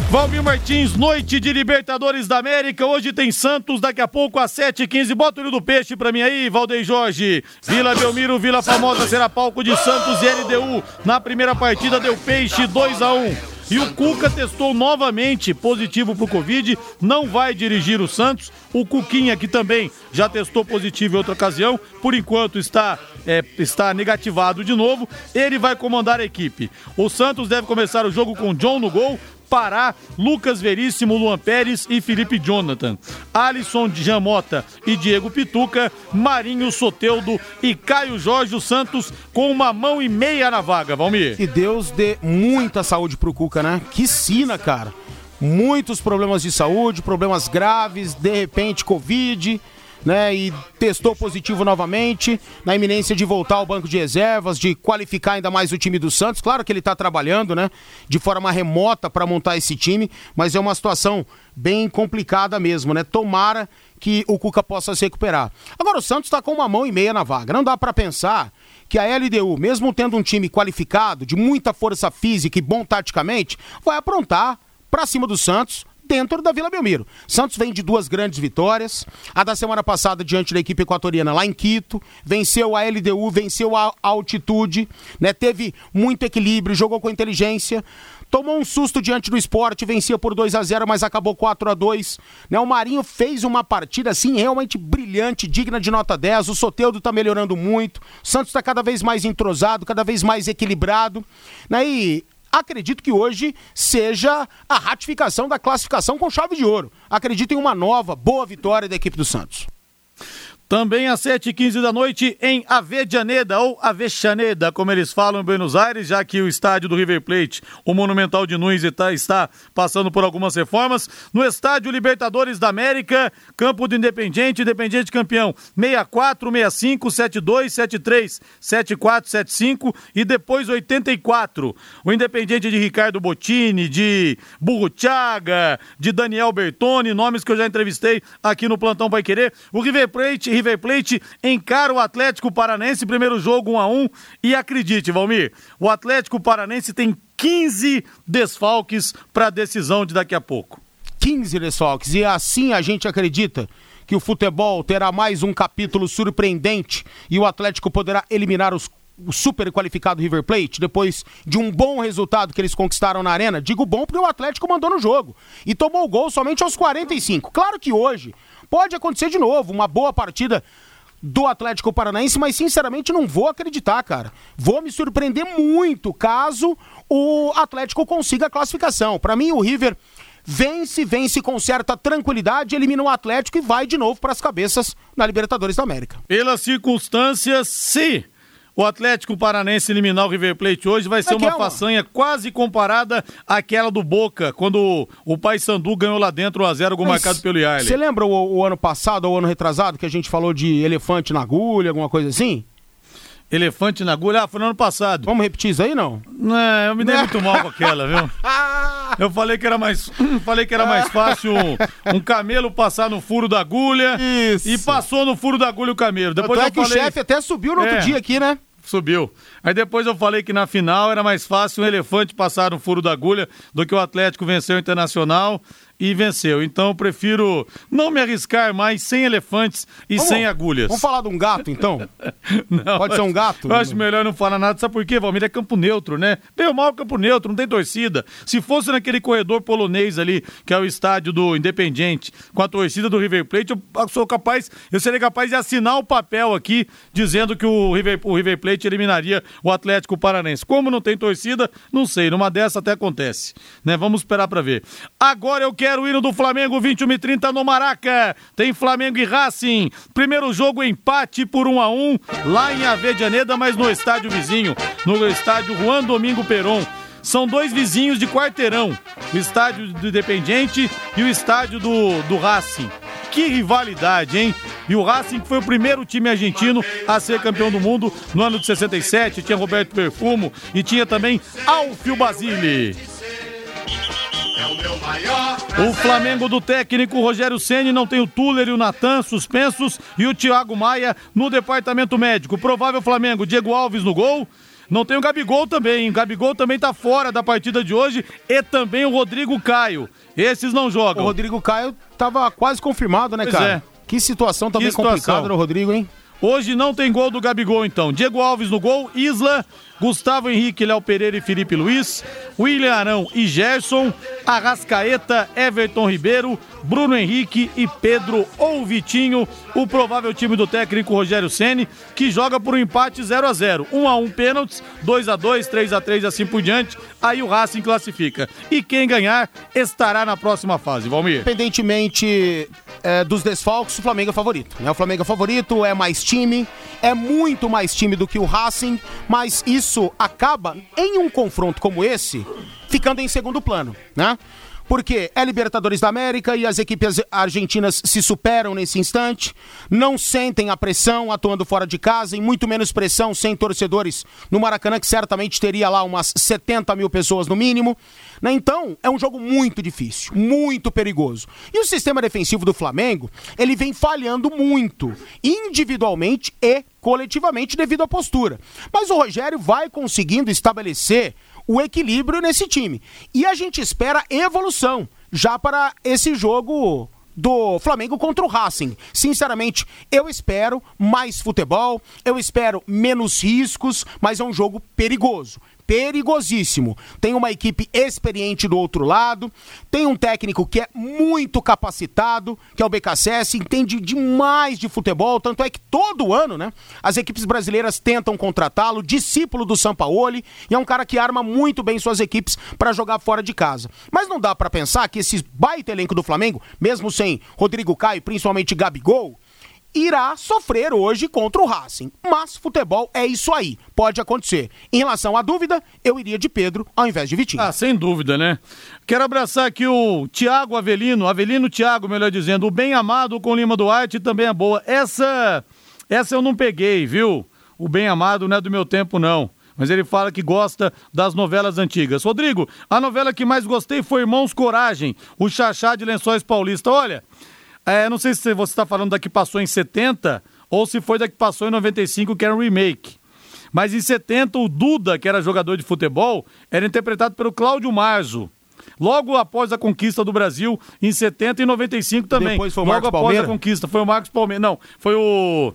Valmir Martins, noite de Libertadores da América. Hoje tem Santos, daqui a pouco às 7h15. Bota o olho do peixe pra mim aí, Valdeir Jorge. Vila Belmiro, Vila Famosa será palco de Santos e LDU. Na primeira partida deu peixe 2 a 1 e o Cuca testou novamente positivo pro Covid, não vai dirigir o Santos. O Cuquinha, que também já testou positivo em outra ocasião, por enquanto está, é, está negativado de novo. Ele vai comandar a equipe. O Santos deve começar o jogo com John no gol, Pará, Lucas Veríssimo, Luan Pérez e Felipe Jonathan. Alisson, Jamota e Diego Pituca, Marinho Soteudo e Caio Jorge os Santos com uma mão e meia na vaga, Valmir. Que Deus dê muita saúde pro Cuca, né? Que sina, cara. Muitos problemas de saúde, problemas graves, de repente Covid, né? E testou positivo novamente, na iminência de voltar ao banco de reservas, de qualificar ainda mais o time do Santos. Claro que ele tá trabalhando, né? De forma remota para montar esse time, mas é uma situação bem complicada mesmo, né? Tomara que o Cuca possa se recuperar. Agora o Santos tá com uma mão e meia na vaga. Não dá para pensar que a LDU, mesmo tendo um time qualificado, de muita força física e bom taticamente, vai aprontar pra cima do Santos dentro da Vila Belmiro. Santos vem de duas grandes vitórias. A da semana passada diante da equipe equatoriana lá em Quito, venceu a LDU, venceu a altitude, né? Teve muito equilíbrio, jogou com inteligência. Tomou um susto diante do esporte, vencia por 2 a 0 mas acabou 4 a 2 né? O Marinho fez uma partida assim realmente brilhante, digna de nota 10. O Soteudo tá melhorando muito. O Santos está cada vez mais entrosado, cada vez mais equilibrado. Né? E acredito que hoje seja a ratificação da classificação com chave de ouro. Acredito em uma nova, boa vitória da equipe do Santos. Também às 7h15 da noite em Avejaneda, ou Avechaneda, como eles falam em Buenos Aires, já que o estádio do River Plate, o Monumental de Nunes, está, está passando por algumas reformas. No estádio Libertadores da América, campo do Independiente, Independiente campeão, 64, 65, 72, 73, 74, 75 e depois 84. O Independiente de Ricardo Bottini, de Burruchaga, de Daniel Bertoni, nomes que eu já entrevistei aqui no Plantão Vai Querer. O River Plate River Plate encara o Atlético Paranense, primeiro jogo 1 a 1 e acredite, Valmir, o Atlético Paranense tem 15 desfalques para a decisão de daqui a pouco. 15 desfalques. E assim a gente acredita que o futebol terá mais um capítulo surpreendente e o Atlético poderá eliminar os o super qualificado River Plate, depois de um bom resultado que eles conquistaram na arena, digo bom porque o Atlético mandou no jogo e tomou o gol somente aos 45. Claro que hoje pode acontecer de novo, uma boa partida do Atlético Paranaense, mas sinceramente não vou acreditar, cara. Vou me surpreender muito caso o Atlético consiga a classificação. Para mim, o River vence, vence com certa tranquilidade, elimina o Atlético e vai de novo para as cabeças na Libertadores da América. Pelas circunstâncias, se o Atlético Paranense eliminar o River Plate hoje vai ser uma, façanha quase comparada àquela do Boca, quando o Paysandu ganhou lá dentro 1x0, gol marcado pelo Yarley. Você lembra o, o, ano passado ou o ano retrasado que a gente falou de elefante na agulha, alguma coisa assim? Elefante na agulha? Ah, foi no ano passado. Vamos repetir isso aí, não? Não, eu me dei muito mal com aquela, viu? Eu falei que era mais, falei que era mais fácil um, um, camelo passar no furo da agulha. Isso. E passou no furo da agulha o camelo. Depois Tanto é que falei... o chefe até subiu no é. outro dia aqui, né? Subiu. Aí depois eu falei que na final era mais fácil um elefante passar no furo da agulha do que o Atlético vencer o Internacional e venceu. Então eu prefiro não me arriscar mais sem elefantes e vamos, sem agulhas. Vamos falar de um gato, então? não, Pode ser um gato? Eu acho melhor não falar nada. Sabe por quê, Valmir? É campo neutro, né? Bem ou mal campo neutro, não tem torcida. Se fosse naquele corredor polonês ali, que é o estádio do Independiente, com a torcida do River Plate, eu sou capaz, eu seria capaz de assinar o papel aqui dizendo que o River, o River Plate eliminaria o Atlético Paranense. Como não tem torcida, não sei. Numa dessa até acontece. Né? Vamos esperar para ver. Agora eu quero quero o hino do Flamengo, 21 e 30 no Maraca. Tem Flamengo e Racing. Primeiro jogo, empate por 1 a 1 lá em Avedianeda, mas no estádio vizinho, no estádio Juan Domingo Peron. São dois vizinhos de quarteirão, o estádio do Independiente e o estádio do, do Racing. Que rivalidade, hein? E o Racing foi o primeiro time argentino a ser campeão do mundo no ano de 67. Tinha Roberto Perfumo e tinha também Alfio Basile. O Flamengo do técnico Rogério Ceni não tem o Tuller e o Natan suspensos e o Thiago Maia no departamento médico. Provável Flamengo, Diego Alves no gol. Não tem o Gabigol também. O Gabigol também tá fora da partida de hoje e também o Rodrigo Caio. Esses não jogam. O Rodrigo Caio tava quase confirmado, né, pois cara? É. Que situação também que complicada no Rodrigo, hein? Hoje não tem gol do Gabigol, então. Diego Alves no gol, Isla, Gustavo Henrique, Léo Pereira e Felipe Luiz, William Arão e Gerson, Arrascaeta, Everton Ribeiro, Bruno Henrique e Pedro ou Vitinho, o provável time do técnico Rogério Ceni, que joga por um empate 0 a 0 1 a 1 pênaltis, 2 a 2 3 a 3 assim por diante, aí o Racing classifica. E quem ganhar estará na próxima fase, Valmir. Independentemente é, dos desfalques, o Flamengo é favorito. Né? O Flamengo é favorito, é mais time, é muito mais time do que o Racing, mas isso acaba, em um confronto como esse, ficando em segundo plano, né? Porque é Libertadores da América e as equipes argentinas se superam nesse instante, não sentem a pressão atuando fora de casa e muito menos pressão sem torcedores no Maracanã, que certamente teria lá umas 70 mil pessoas no mínimo. Né? Então, é um jogo muito difícil, muito perigoso. E o sistema defensivo do Flamengo, ele vem falhando muito, individualmente e coletivamente devido à postura. Mas o Rogério vai conseguindo estabelecer o equilíbrio nesse time. E a gente espera evolução já para esse jogo do Flamengo contra o Racing. Sinceramente, eu espero mais futebol, eu espero menos riscos, mas é um jogo perigoso perigosíssimo. Tem uma equipe experiente do outro lado, tem um técnico que é muito capacitado, que é o BKSS, entende demais de futebol, tanto é que todo ano, né, as equipes brasileiras tentam contratá-lo, discípulo do Sampaoli, e é um cara que arma muito bem suas equipes para jogar fora de casa. Mas não dá para pensar que esse baita elenco do Flamengo, mesmo sem Rodrigo Caio, principalmente Gabigol, irá sofrer hoje contra o Racing. Mas futebol é isso aí, pode acontecer. Em relação à dúvida, eu iria de Pedro ao invés de Vitinho. Ah, sem dúvida, né? Quero abraçar aqui o Tiago Avelino, Avelino Tiago, melhor dizendo, o bem amado com Lima Duarte também é boa. Essa, essa eu não peguei, viu? O bem amado não é do meu tempo, não mas ele fala que gosta das novelas antigas. Rodrigo, a novela que mais gostei foi Irmãos Coragem, o Chachá de Lençóis Paulista. Olha, é, não sei se você está falando da que passou em 70 ou se foi da que passou em 95, que era um remake. Mas em 70, o Duda, que era jogador de futebol, era interpretado pelo Cláudio Marzo. Logo após a conquista do Brasil, em 70 e 95 também. Depois foi o Marcos Logo após a conquista, foi o Marcos Palmeiras. Não, foi o.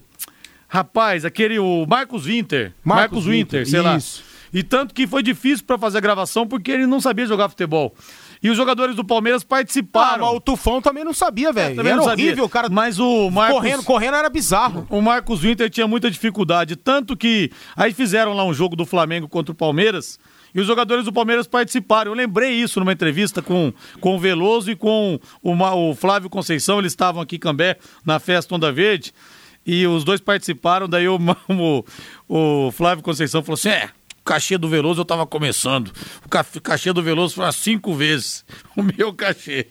Rapaz, aquele, o Marcos Winter. Marcos Marcos, Winter, sei isso. lá. E tanto que foi difícil pra fazer a gravação porque ele não sabia jogar futebol. E os jogadores do Palmeiras Ah, participaram. mas o Tufão também não sabia, velho. Também Era não sabia. horrível, o cara Mas o Marcos... correndo, correndo era bizarro. O Marcos Winter tinha muita dificuldade, tanto que aí fizeram lá um jogo do Flamengo contra o Palmeiras e os jogadores do Palmeiras participaram. Eu lembrei isso numa entrevista com, com o Veloso e com o, o Flávio Conceição, eles estavam aqui em Cambé na festa Onda Verde e os dois participaram. Daí o, o, o Flávio Conceição falou assim: é. O cachê do Veloso eu tava começando. O ca- cachê do Veloso foi cinco vezes o meu cachê.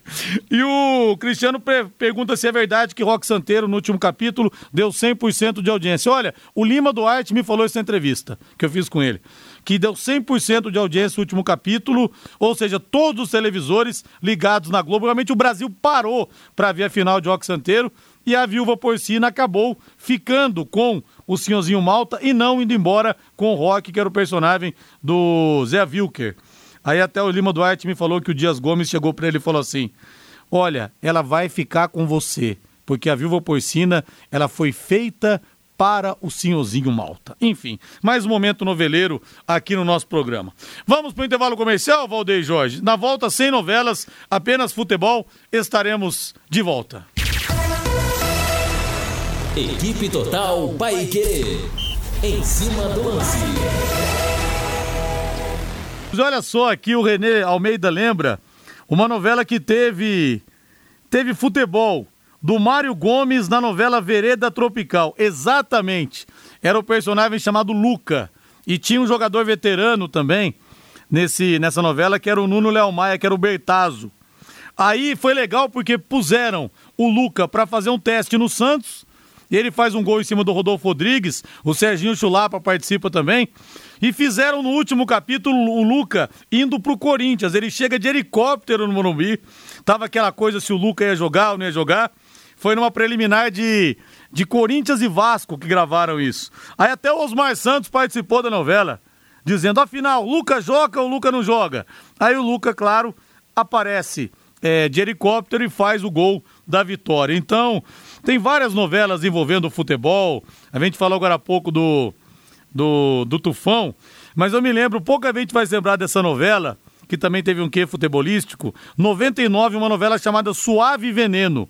E o Cristiano pergunta se é verdade que Roque Santeiro, no último capítulo, deu 100% de audiência. Olha, o Lima Duarte me falou isso na entrevista que eu fiz com ele. Que deu 100% de audiência no último capítulo, ou seja, todos os televisores ligados na Globo. Realmente o Brasil parou para ver a final de Roque Santeiro e a viúva porcina acabou ficando com o senhorzinho Malta e não indo embora com o Rock, que era o personagem do Zé Wilker. Aí até o Lima Duarte me falou que o Dias Gomes chegou para ele e falou assim: Olha, ela vai ficar com você, porque a viúva porcina ela foi feita para o senhorzinho Malta. Enfim, mais um momento noveleiro aqui no nosso programa. Vamos para o intervalo comercial, Valdeir Jorge. Na volta, sem novelas, apenas futebol, estaremos de volta. Equipe Total Paique. Em cima do lance. Olha só aqui o Renê Almeida lembra uma novela que teve teve futebol do Mário Gomes na novela Vereda Tropical. Exatamente. Era o personagem chamado Luca e tinha um jogador veterano também nesse nessa novela que era o Nuno Léo Maia, que era o Bertazzo. Aí foi legal porque puseram o Luca para fazer um teste no Santos e ele faz um gol em cima do Rodolfo Rodrigues, o Serginho Chulapa participa também. E fizeram no último capítulo o Luca indo pro Corinthians. Ele chega de helicóptero no Morumbi. Tava aquela coisa se o Luca ia jogar ou não ia jogar. Foi numa preliminar de, de Corinthians e Vasco que gravaram isso. Aí até o Osmar Santos participou da novela, dizendo: afinal, Luca joga ou Luca não joga? Aí o Luca, claro, aparece é, de helicóptero e faz o gol da vitória. Então, tem várias novelas envolvendo futebol. A gente falou agora há pouco do, do, do Tufão, mas eu me lembro, pouca gente vai lembrar dessa novela, que também teve um quê futebolístico. 99, uma novela chamada Suave Veneno.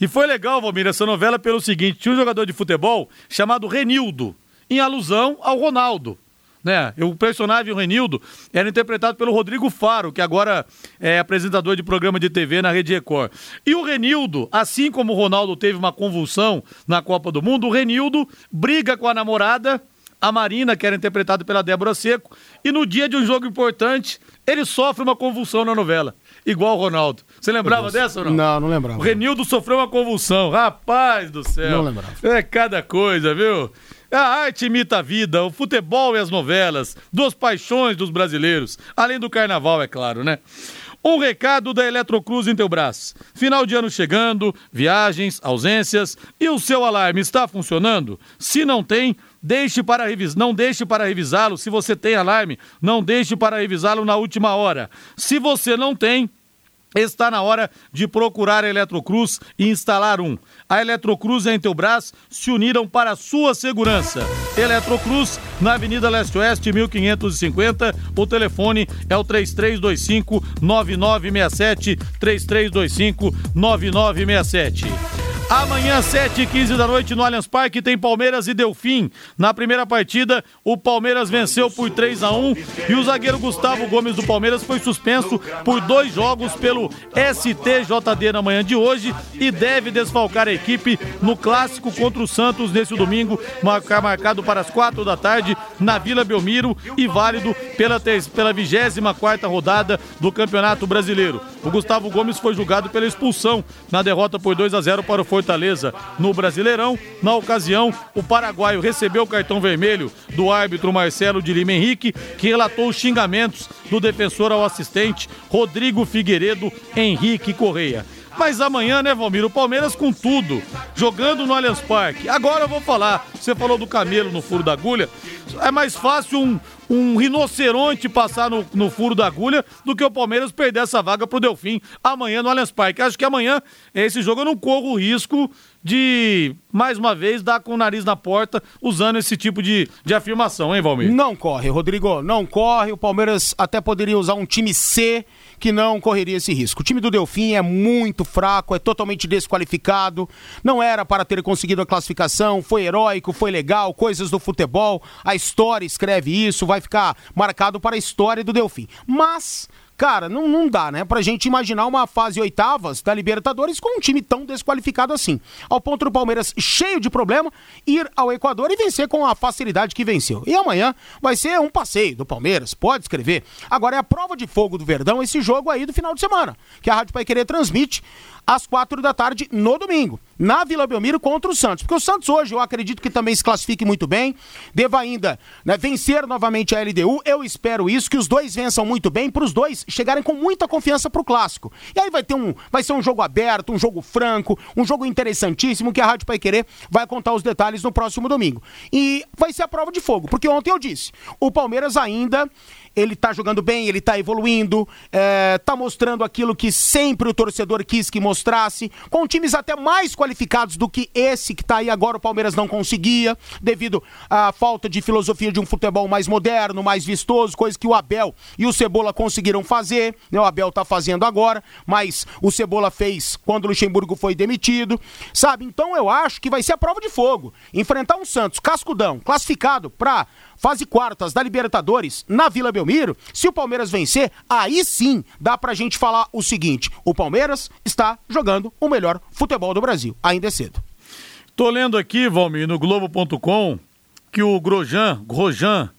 E foi legal, Valmir, essa novela pelo seguinte: tinha um jogador de futebol chamado Renildo, em alusão ao Ronaldo. Né? O personagem o Renildo era interpretado pelo Rodrigo Faro, que agora é apresentador de programa de TV na Rede Record. E o Renildo, assim como o Ronaldo teve uma convulsão na Copa do Mundo, o Renildo briga com a namorada, a Marina, que era interpretada pela Débora Seco, e no dia de um jogo importante, ele sofre uma convulsão na novela, igual o Ronaldo. Você lembrava dessa ou não? Não, não lembrava. O Renildo sofreu uma convulsão. Rapaz do céu. Não lembrava. É cada coisa, viu? A arte imita a vida, o futebol e as novelas, duas paixões dos brasileiros, além do carnaval, é claro, né? Um recado da Eletrocruz em teu braço. Final de ano chegando, viagens, ausências e o seu alarme está funcionando? Se não tem, deixe para revis... não deixe para revisá-lo. Se você tem alarme, não deixe para revisá-lo na última hora. Se você não tem, Está na hora de procurar a Eletrocruz e instalar um. A Eletrocruz e a Intelbras se uniram para sua segurança. Eletrocruz, na Avenida Leste-Oeste, 1550. O telefone é o 3325-9967. 3325-9967. Amanhã, 7h15 da noite, no Allianz Parque, tem Palmeiras e Delfim. Na primeira partida, o Palmeiras venceu por 3 a 1 e o zagueiro Gustavo Gomes do Palmeiras foi suspenso por dois jogos pelo STJD na manhã de hoje e deve desfalcar a equipe no clássico contra o Santos nesse domingo, marca- marcado para as 4 da tarde na Vila Belmiro e válido pela, pela 24 rodada do Campeonato Brasileiro. O Gustavo Gomes foi julgado pela expulsão na derrota por 2 a 0 para o Fortaleza no Brasileirão. Na ocasião, o paraguaio recebeu o cartão vermelho do árbitro Marcelo de Lima Henrique, que relatou os xingamentos do defensor ao assistente Rodrigo Figueiredo Henrique Correia. Mas amanhã, né, Valmir? O Palmeiras com tudo, jogando no Allianz Parque. Agora eu vou falar. Você falou do camelo no furo da agulha. É mais fácil um, um rinoceronte passar no, no furo da agulha do que o Palmeiras perder essa vaga pro Delfim amanhã no Allianz Parque. Acho que amanhã, esse jogo, eu não corro o risco de, mais uma vez, dar com o nariz na porta usando esse tipo de, de afirmação, hein, Valmir? Não corre, Rodrigo, não corre. O Palmeiras até poderia usar um time C que não correria esse risco. O time do Delfim é muito fraco, é totalmente desqualificado, não era para ter conseguido a classificação, foi heróico, foi legal, coisas do futebol, a história escreve isso, vai ficar marcado para a história do Delfim. Mas Cara, não, não dá, né? Pra gente imaginar uma fase oitavas da Libertadores com um time tão desqualificado assim. Ao ponto do Palmeiras, cheio de problema, ir ao Equador e vencer com a facilidade que venceu. E amanhã vai ser um passeio do Palmeiras, pode escrever. Agora é a prova de fogo do Verdão esse jogo aí do final de semana, que a Rádio Pai Querer transmite às quatro da tarde no domingo, na Vila Belmiro contra o Santos. Porque o Santos hoje eu acredito que também se classifique muito bem, deva ainda né, vencer novamente a LDU. Eu espero isso, que os dois vençam muito bem, para os dois chegarem com muita confiança para o clássico. E aí vai ter um, vai ser um jogo aberto, um jogo franco, um jogo interessantíssimo que a Rádio Pai Querer vai contar os detalhes no próximo domingo. E vai ser a prova de fogo, porque ontem eu disse, o Palmeiras ainda ele tá jogando bem, ele tá evoluindo, é, tá mostrando aquilo que sempre o torcedor quis que mostrasse, com times até mais qualificados do que esse que tá aí agora, o Palmeiras não conseguia, devido à falta de filosofia de um futebol mais moderno, mais vistoso, coisa que o Abel e o Cebola conseguiram fazer, né? O Abel tá fazendo agora, mas o Cebola fez quando o Luxemburgo foi demitido, sabe? Então eu acho que vai ser a prova de fogo. Enfrentar um Santos cascudão, classificado pra fase quartas da Libertadores na Vila Belmiro, se o Palmeiras vencer, aí sim dá pra gente falar o seguinte: o Palmeiras está jogando o melhor futebol do Brasil. Ainda é cedo. Tô lendo aqui, Valmir, no Globo.com, que o Grojan, Grojan,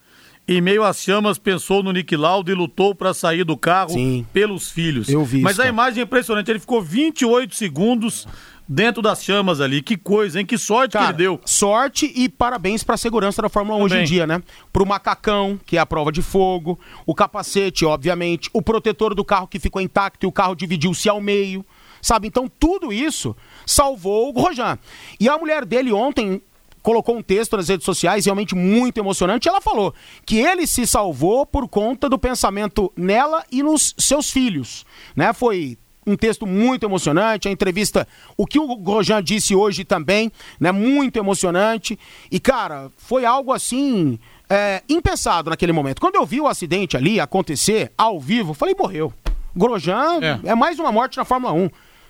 em meio às chamas, pensou no Nick Lauda e lutou para sair do carro Sim, pelos filhos. Eu vi Mas isso, a imagem é impressionante, ele ficou 28 segundos dentro das chamas ali. Que coisa, hein? Que sorte Cara, que ele deu. Sorte e parabéns para a segurança da Fórmula 1 hoje em dia, né? Pro macacão, que é a prova de fogo, o capacete, obviamente, o protetor do carro que ficou intacto e o carro dividiu-se ao meio. Sabe? Então tudo isso salvou o Rojan. E a mulher dele ontem colocou um texto nas redes sociais realmente muito emocionante. Ela falou que ele se salvou por conta do pensamento nela e nos seus filhos, né? Foi um texto muito emocionante, a entrevista, o que o Rojan disse hoje também, né, muito emocionante. E, cara, foi algo assim, é, impensado naquele momento. Quando eu vi o acidente ali acontecer, ao vivo, falei, morreu. Grosjean é. é mais uma morte na Fórmula 1.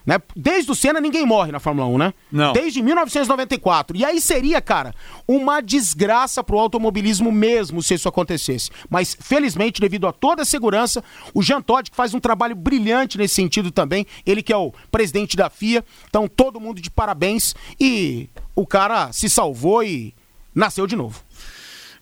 Né? Desde o Senna ninguém morre na Fórmula 1, né? Não. Desde 1994. E aí seria, cara, uma desgraça pro automobilismo mesmo se isso acontecesse. Mas, felizmente, devido a toda a segurança, o Jean Todt, que faz um trabalho brilhante nesse sentido também, ele que é o presidente da FIA, então todo mundo de parabéns e o cara se salvou e nasceu de novo.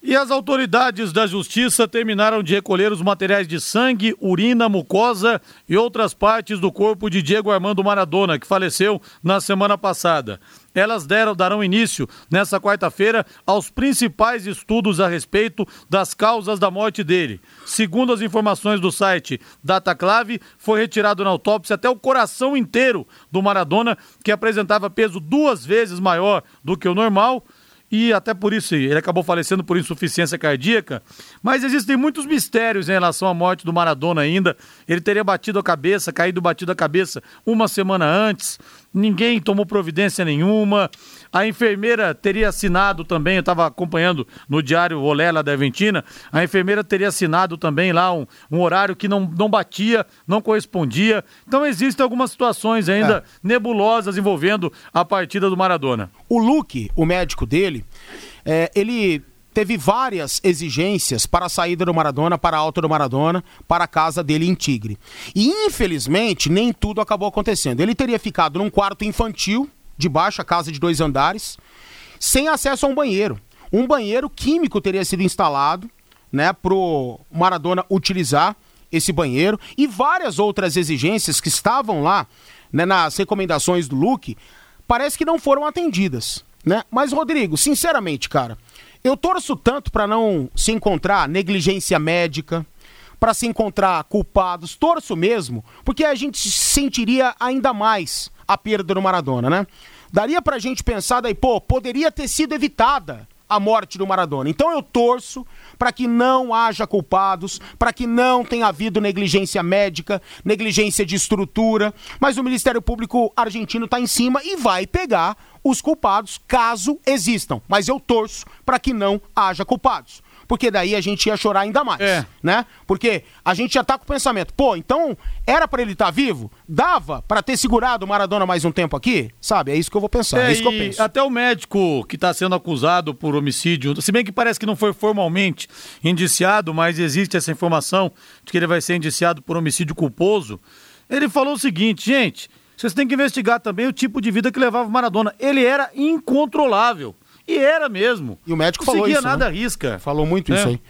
E as autoridades da justiça terminaram de recolher os materiais de sangue, urina, mucosa e outras partes do corpo de Diego Armando Maradona, que faleceu na semana passada. Elas deram, darão início, nessa quarta-feira, aos principais estudos a respeito das causas da morte dele. Segundo as informações do site Dataclave, foi retirado na autópsia até o coração inteiro do Maradona, que apresentava peso duas vezes maior do que o normal e até por isso ele acabou falecendo por insuficiência cardíaca. Mas existem muitos mistérios em relação à morte do Maradona ainda. Ele teria batido a cabeça, caído batido a cabeça uma semana antes ninguém tomou providência nenhuma. A enfermeira teria assinado também, eu estava acompanhando no diário Olé lá da Aventina, a enfermeira teria assinado também lá um, um, horário que não, não batia, não correspondia. Então existem algumas situações ainda é. nebulosas envolvendo a partida do Maradona. O Luke, o médico dele, é, ele teve várias exigências para a saída do Maradona, para a alta do Maradona, para a casa dele em Tigre. E infelizmente nem tudo acabou acontecendo. Ele teria ficado num quarto infantil, de baixa casa de dois andares, sem acesso a um banheiro. Um banheiro químico teria sido instalado, né, pro Maradona utilizar esse banheiro e várias outras exigências que estavam lá, né, nas recomendações do Luke, parece que não foram atendidas, né? Mas Rodrigo, sinceramente, cara, eu torço tanto para não se encontrar negligência médica, para se encontrar culpados, torço mesmo, porque a gente sentiria ainda mais a perda do Maradona, né? Daria pra gente pensar daí, pô, poderia ter sido evitada a morte do Maradona. Então eu torço para que não haja culpados, para que não tenha havido negligência médica, negligência de estrutura, mas o Ministério Público argentino está em cima e vai pegar os culpados caso existam. Mas eu torço para que não haja culpados porque daí a gente ia chorar ainda mais, é. né? Porque a gente já tá com o pensamento, pô, então era para ele estar tá vivo? Dava para ter segurado o Maradona mais um tempo aqui? Sabe? É isso que eu vou pensar, é, é isso que eu penso. Até o médico que tá sendo acusado por homicídio, se bem que parece que não foi formalmente indiciado, mas existe essa informação de que ele vai ser indiciado por homicídio culposo. Ele falou o seguinte, gente, vocês têm que investigar também o tipo de vida que levava o Maradona. Ele era incontrolável. E era mesmo. E o médico não falou isso. nada né? à risca. Falou muito é. isso aí.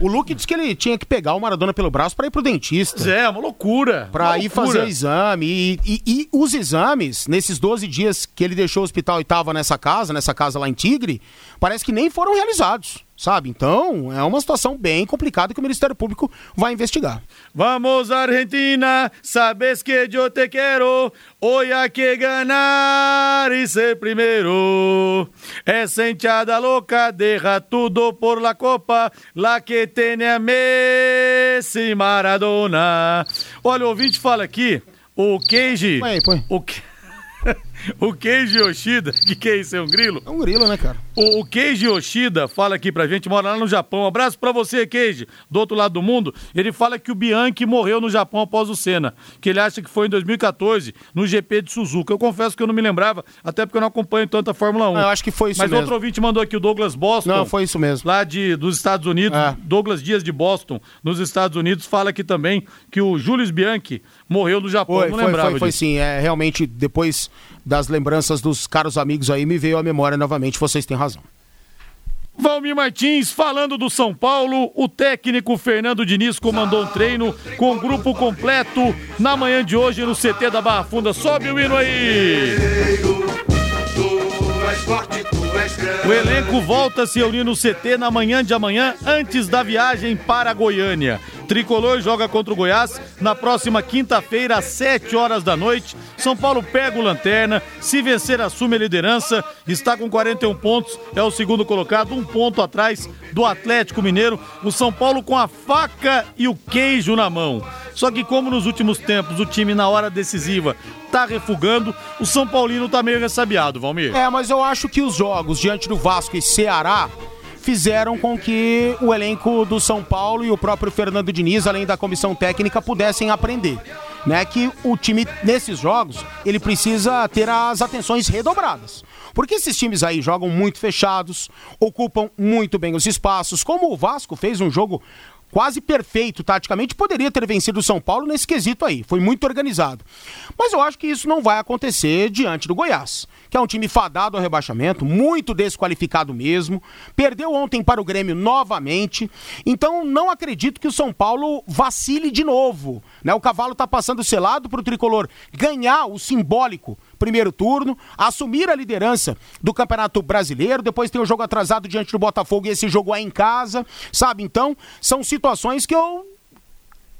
O Luke disse que ele tinha que pegar o Maradona pelo braço para ir pro dentista. É, uma loucura. Pra uma ir loucura. fazer exame. E, e, e, os exames, nesses 12 dias que ele deixou o hospital e tava nessa casa, nessa casa lá em Tigre, parece que nem foram realizados sabe? Então, é uma situação bem complicada que o Ministério Público vai investigar. Vamos, Argentina, sabes que eu te quero, hoy hay que ganar e ser primeiro. Essa hinchada louca deja tudo por la copa, la que tem a Messi Maradona. Olha, o ouvinte fala aqui, o Keiji... Põe aí, põe. O o Keiji Yoshida, que que é isso? É um grilo? É um grilo, né, cara? O, o Keiji Yoshida fala aqui pra gente, mora lá no Japão. Um abraço pra você, Keiji, do outro lado do mundo. Ele fala que o Bianchi morreu no Japão após o Senna, que ele acha que foi em 2014, no GP de Suzuka. Eu confesso que eu não me lembrava, até porque eu não acompanho tanto a Fórmula 1. Não, eu acho que foi isso Mas mesmo. outro ouvinte mandou aqui o Douglas Boston. Não, foi isso mesmo. Lá de, dos Estados Unidos, é. Douglas Dias de Boston, nos Estados Unidos, fala aqui também que o Julius Bianchi morreu no Japão. Foi, não foi, lembrava foi, foi sim. É, realmente, depois das lembranças dos caros amigos aí, me veio à memória novamente, vocês têm razão. Valmir Martins falando do São Paulo, o técnico Fernando Diniz comandou um treino com o grupo completo na manhã de hoje no CT da Barra Funda. Sobe o hino aí! O elenco volta a se reunir no CT na manhã de amanhã, antes da viagem para Goiânia. Tricolor joga contra o Goiás na próxima quinta-feira, às 7 horas da noite. São Paulo pega o lanterna, se vencer, assume a liderança, está com 41 pontos, é o segundo colocado, um ponto atrás do Atlético Mineiro. O São Paulo com a faca e o queijo na mão. Só que, como nos últimos tempos o time, na hora decisiva, tá refugando, o São Paulino tá meio ressabiado, Valmir. É, mas eu acho que os jogos diante do Vasco e Ceará fizeram com que o elenco do São Paulo e o próprio Fernando Diniz, além da comissão técnica, pudessem aprender. Né, que o time nesses jogos ele precisa ter as atenções redobradas. Porque esses times aí jogam muito fechados, ocupam muito bem os espaços, como o Vasco fez um jogo quase perfeito taticamente, poderia ter vencido o São Paulo nesse quesito aí. Foi muito organizado. Mas eu acho que isso não vai acontecer diante do Goiás, que é um time fadado ao rebaixamento, muito desqualificado mesmo. Perdeu ontem para o Grêmio novamente. Então não acredito que o São Paulo vacile de novo. Né? O cavalo está passando selado para o tricolor ganhar o simbólico primeiro turno, assumir a liderança do Campeonato Brasileiro, depois tem o jogo atrasado diante do Botafogo e esse jogo é em casa, sabe? Então, são situações que eu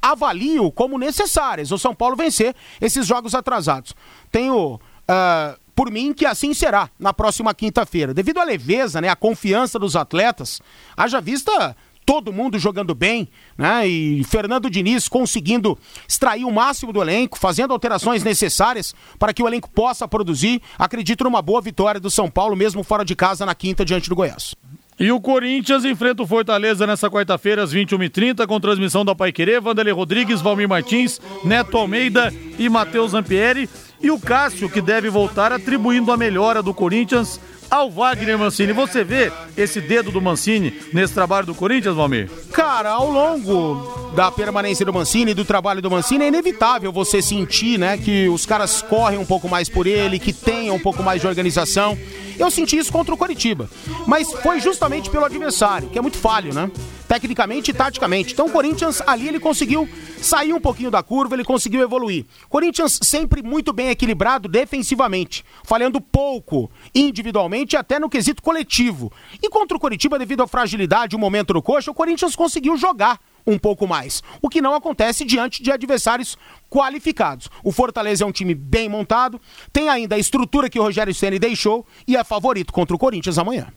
avalio como necessárias o São Paulo vencer esses jogos atrasados. Tenho. Uh, por mim que assim será na próxima quinta-feira. Devido à leveza, né, a confiança dos atletas, haja vista todo mundo jogando bem, né? E Fernando Diniz conseguindo extrair o máximo do elenco, fazendo alterações necessárias para que o elenco possa produzir. Acredito numa boa vitória do São Paulo, mesmo fora de casa, na quinta, diante do Goiás. E o Corinthians enfrenta o Fortaleza nessa quarta-feira, às 21h30, com transmissão da Paiquerê, Vanderlei Rodrigues, Valmir Martins, Neto Almeida e Matheus Ampieri. E o Cássio, que deve voltar atribuindo a melhora do Corinthians ao Wagner Mancini. Você vê esse dedo do Mancini nesse trabalho do Corinthians, Valmir? Cara, ao longo da permanência do Mancini e do trabalho do Mancini, é inevitável você sentir, né, que os caras correm um pouco mais por ele, que tenham um pouco mais de organização. Eu senti isso contra o Coritiba. Mas foi justamente pelo adversário, que é muito falho, né? Tecnicamente e taticamente. Então o Corinthians ali ele conseguiu sair um pouquinho da curva, ele conseguiu evoluir. Corinthians sempre muito bem equilibrado defensivamente, falhando pouco individualmente até no quesito coletivo. E contra o Coritiba, devido à fragilidade, o momento do coxa, o Corinthians conseguiu jogar um pouco mais. O que não acontece diante de adversários qualificados. O Fortaleza é um time bem montado, tem ainda a estrutura que o Rogério Ceni deixou e é favorito contra o Corinthians amanhã.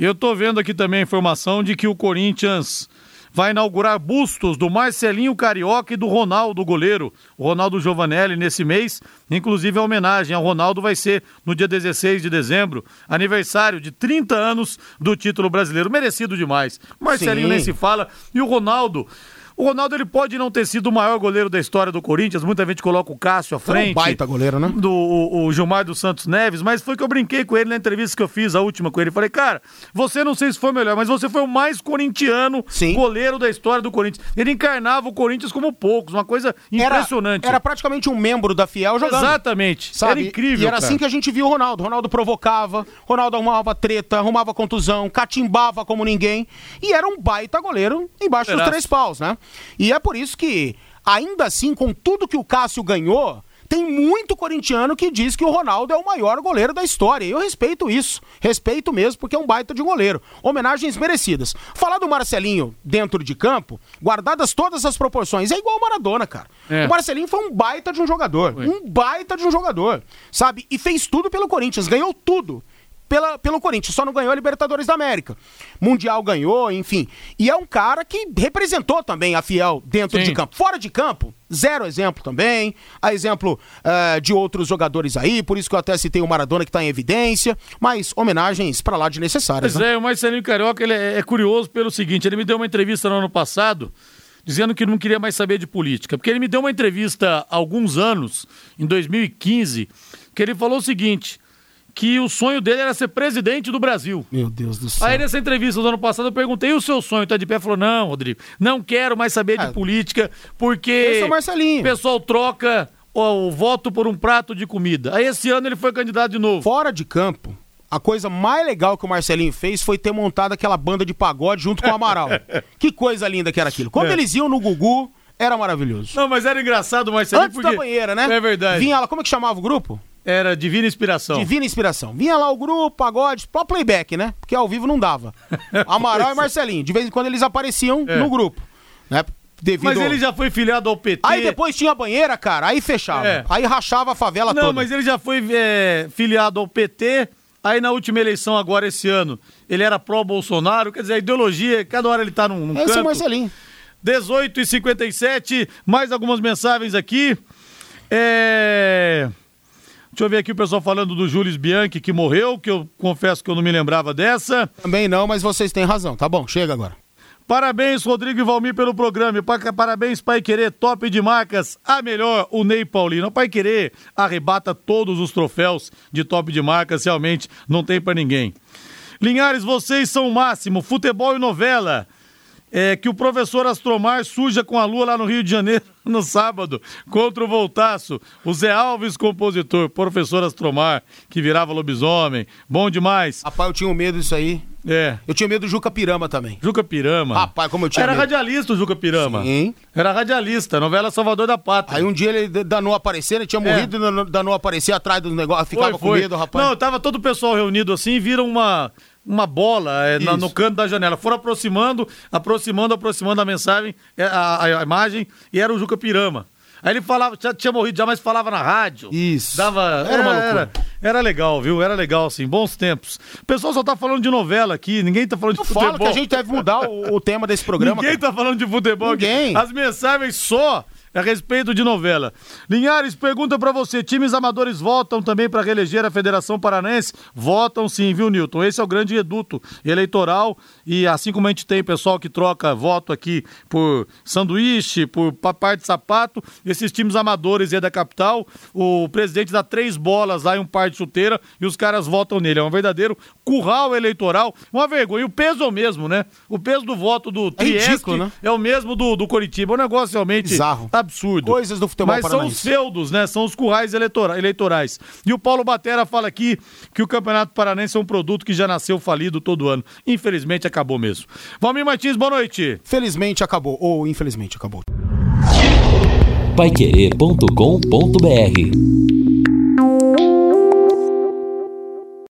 Eu tô vendo aqui também a informação de que o Corinthians vai inaugurar bustos do Marcelinho Carioca e do Ronaldo, goleiro, o Ronaldo Giovanelli, nesse mês. Inclusive, a homenagem ao Ronaldo vai ser no dia 16 de dezembro, aniversário de 30 anos do título brasileiro. Merecido demais. Marcelinho Sim. nem se fala. E o Ronaldo. O Ronaldo ele pode não ter sido o maior goleiro da história do Corinthians, muita gente coloca o Cássio à frente. É um baita goleiro, né? Do o, o, Gilmar dos Santos Neves, mas foi que eu brinquei com ele na entrevista que eu fiz, a última com ele. Falei, cara, você não sei se foi melhor, mas você foi o mais corintiano Sim. goleiro da história do Corinthians. Ele encarnava o Corinthians como poucos, uma coisa impressionante. Era, era praticamente um membro da Fiel jogando. Exatamente. Sabe? Era incrível. E era cara. assim que a gente viu o Ronaldo. Ronaldo provocava, Ronaldo arrumava treta, arrumava contusão, catimbava como ninguém. E era um baita goleiro embaixo dos três paus, né? E é por isso que, ainda assim, com tudo que o Cássio ganhou, tem muito corintiano que diz que o Ronaldo é o maior goleiro da história. Eu respeito isso. Respeito mesmo, porque é um baita de goleiro. Homenagens merecidas. Falar do Marcelinho dentro de campo, guardadas todas as proporções, é igual o Maradona, cara. É. O Marcelinho foi um baita de um jogador. Foi. Um baita de um jogador. Sabe? E fez tudo pelo Corinthians, ganhou tudo pela, pelo Corinthians, só não ganhou a Libertadores da América. Mundial ganhou, enfim. E é um cara que representou também a Fiel dentro Sim. de campo. Fora de campo, zero exemplo também. Há exemplo uh, de outros jogadores aí, por isso que eu até citei o Maradona que está em evidência. Mas homenagens para lá de necessárias. Pois né? é, o Marcelinho Carioca ele é, é curioso pelo seguinte: ele me deu uma entrevista no ano passado dizendo que não queria mais saber de política. Porque ele me deu uma entrevista há alguns anos, em 2015, que ele falou o seguinte: que o sonho dele era ser presidente do Brasil. Meu Deus do céu. Aí nessa entrevista do ano passado eu perguntei: o seu sonho tá de pé? Ele falou: não, Rodrigo, não quero mais saber de é. política, porque. Eu sou Marcelinho. O pessoal troca o, o voto por um prato de comida. Aí esse ano ele foi candidato de novo. Fora de campo. A coisa mais legal que o Marcelinho fez foi ter montado aquela banda de pagode junto com o Amaral. que coisa linda que era aquilo. Quando é. eles iam no Gugu, era maravilhoso. Não, mas era engraçado o Marcelinho Antes porque... da banheira, né? É verdade. Vinha ela, como é que chamava o grupo? Era Divina Inspiração. Divina Inspiração. Vinha lá o grupo, pagode, pro playback, né? Porque ao vivo não dava. Amaral e Marcelinho. De vez em quando eles apareciam é. no grupo. Né? Devido... Mas ele já foi filiado ao PT. Aí depois tinha a banheira, cara, aí fechava. É. Aí rachava a favela não, toda. Não, mas ele já foi é, filiado ao PT. Aí na última eleição, agora esse ano, ele era pró-Bolsonaro. Quer dizer, a ideologia, cada hora ele tá num, num Esse canto. é o Marcelinho. 18 e 57 mais algumas mensagens aqui. É... Deixa eu ver aqui o pessoal falando do Júlio Bianchi que morreu, que eu confesso que eu não me lembrava dessa. Também não, mas vocês têm razão. Tá bom, chega agora. Parabéns, Rodrigo e Valmir, pelo programa. Parabéns, Pai Querer, top de marcas. A melhor, o Ney Paulino. O Pai Querer arrebata todos os troféus de top de marcas, realmente não tem para ninguém. Linhares, vocês são o máximo. Futebol e novela é, que o professor Astromar suja com a lua lá no Rio de Janeiro no sábado contra o Voltaço. O Zé Alves, compositor, professor Astromar, que virava lobisomem. Bom demais. Rapaz, eu tinha medo disso aí. É. Eu tinha medo do Juca Pirama também. Juca Pirama. Rapaz, como eu tinha Era medo. radialista o Juca Pirama. Sim. Era radialista, novela Salvador da Pátria. Aí um dia ele danou aparecer, ele tinha morrido é. e danou aparecer atrás do negócio, ficava foi, foi. com medo, rapaz. Não, tava todo o pessoal reunido assim, viram uma uma bola é, na, no canto da janela. Foram aproximando, aproximando, aproximando a mensagem, é, a, a, a imagem, e era o Juca Pirama. Aí ele falava, já tinha morrido já, mas falava na rádio. Isso. Dava. Era uma loucura. Era, era legal, viu? Era legal, assim. Bons tempos. O pessoal só tá falando de novela aqui, ninguém tá falando de Eu futebol. Falo que a gente deve mudar o, o tema desse programa. Ninguém cara. tá falando de futebol ninguém. aqui. As mensagens só a respeito de novela. Linhares, pergunta para você: times amadores votam também para reeleger a Federação Paranense? Votam sim, viu, Newton? Esse é o grande reduto eleitoral e assim como a gente tem pessoal que troca voto aqui por sanduíche, por par de sapato, esses times amadores é da capital, o presidente dá três bolas lá e um par de chuteira e os caras votam nele. É um verdadeiro curral eleitoral, uma vergonha. E o peso é o mesmo, né? O peso do voto do Trieste é, ridículo, né? é o mesmo do, do Coritiba. Um negócio realmente Bizarro. Absurdo. Coisas do futebol Mas são os feudos, né? São os currais eleitora eleitorais. E o Paulo Batera fala aqui que o Campeonato Paranense é um produto que já nasceu falido todo ano. Infelizmente acabou mesmo. Valmir Martins, boa noite. Felizmente acabou, ou infelizmente acabou. Paiquerê.com.br